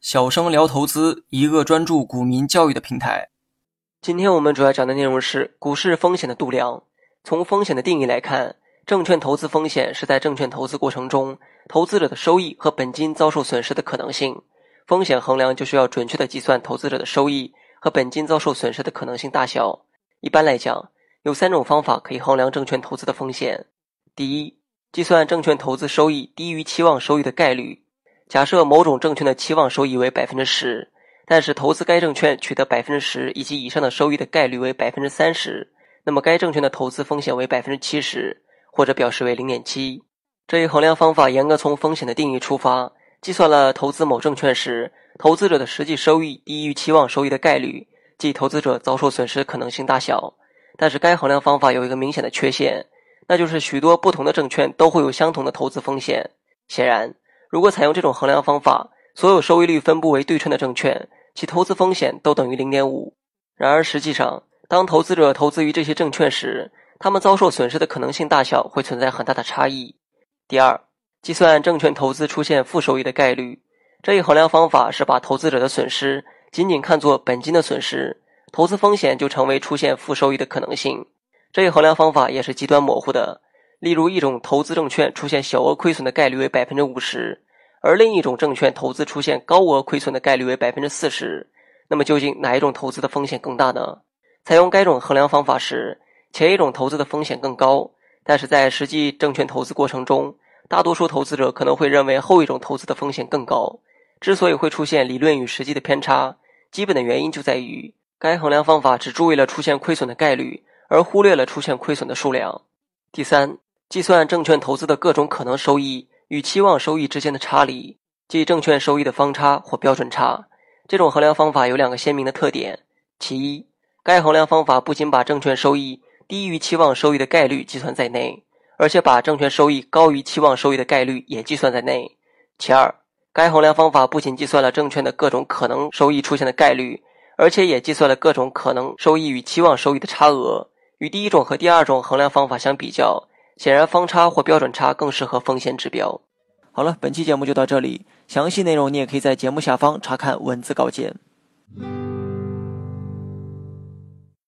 小生聊投资，一个专注股民教育的平台。今天我们主要讲的内容是股市风险的度量。从风险的定义来看，证券投资风险是在证券投资过程中，投资者的收益和本金遭受损失的可能性。风险衡量就需要准确的计算投资者的收益和本金遭受损失的可能性大小。一般来讲，有三种方法可以衡量证券投资的风险。第一，计算证券投资收益低于期望收益的概率。假设某种证券的期望收益为百分之十，但是投资该证券取得百分之十以及以上的收益的概率为百分之三十。那么该证券的投资风险为百分之七十，或者表示为零点七。这一衡量方法严格从风险的定义出发，计算了投资某证券时投资者的实际收益低于期望收益的概率，即投资者遭受损失可能性大小。但是该衡量方法有一个明显的缺陷，那就是许多不同的证券都会有相同的投资风险。显然，如果采用这种衡量方法，所有收益率分布为对称的证券，其投资风险都等于零点五。然而实际上，当投资者投资于这些证券时，他们遭受损失的可能性大小会存在很大的差异。第二，计算证券投资出现负收益的概率。这一衡量方法是把投资者的损失仅仅看作本金的损失，投资风险就成为出现负收益的可能性。这一衡量方法也是极端模糊的。例如，一种投资证券出现小额亏损的概率为百分之五十，而另一种证券投资出现高额亏损的概率为百分之四十。那么，究竟哪一种投资的风险更大呢？采用该种衡量方法时，前一种投资的风险更高，但是在实际证券投资过程中，大多数投资者可能会认为后一种投资的风险更高。之所以会出现理论与实际的偏差，基本的原因就在于该衡量方法只注意了出现亏损的概率，而忽略了出现亏损的数量。第三，计算证券投资的各种可能收益与期望收益之间的差离，即证券收益的方差或标准差。这种衡量方法有两个鲜明的特点：其一，该衡量方法不仅把证券收益低于期望收益的概率计算在内，而且把证券收益高于期望收益的概率也计算在内。其二，该衡量方法不仅计算了证券的各种可能收益出现的概率，而且也计算了各种可能收益与期望收益的差额。与第一种和第二种衡量方法相比较，显然方差或标准差更适合风险指标。好了，本期节目就到这里，详细内容你也可以在节目下方查看文字稿件。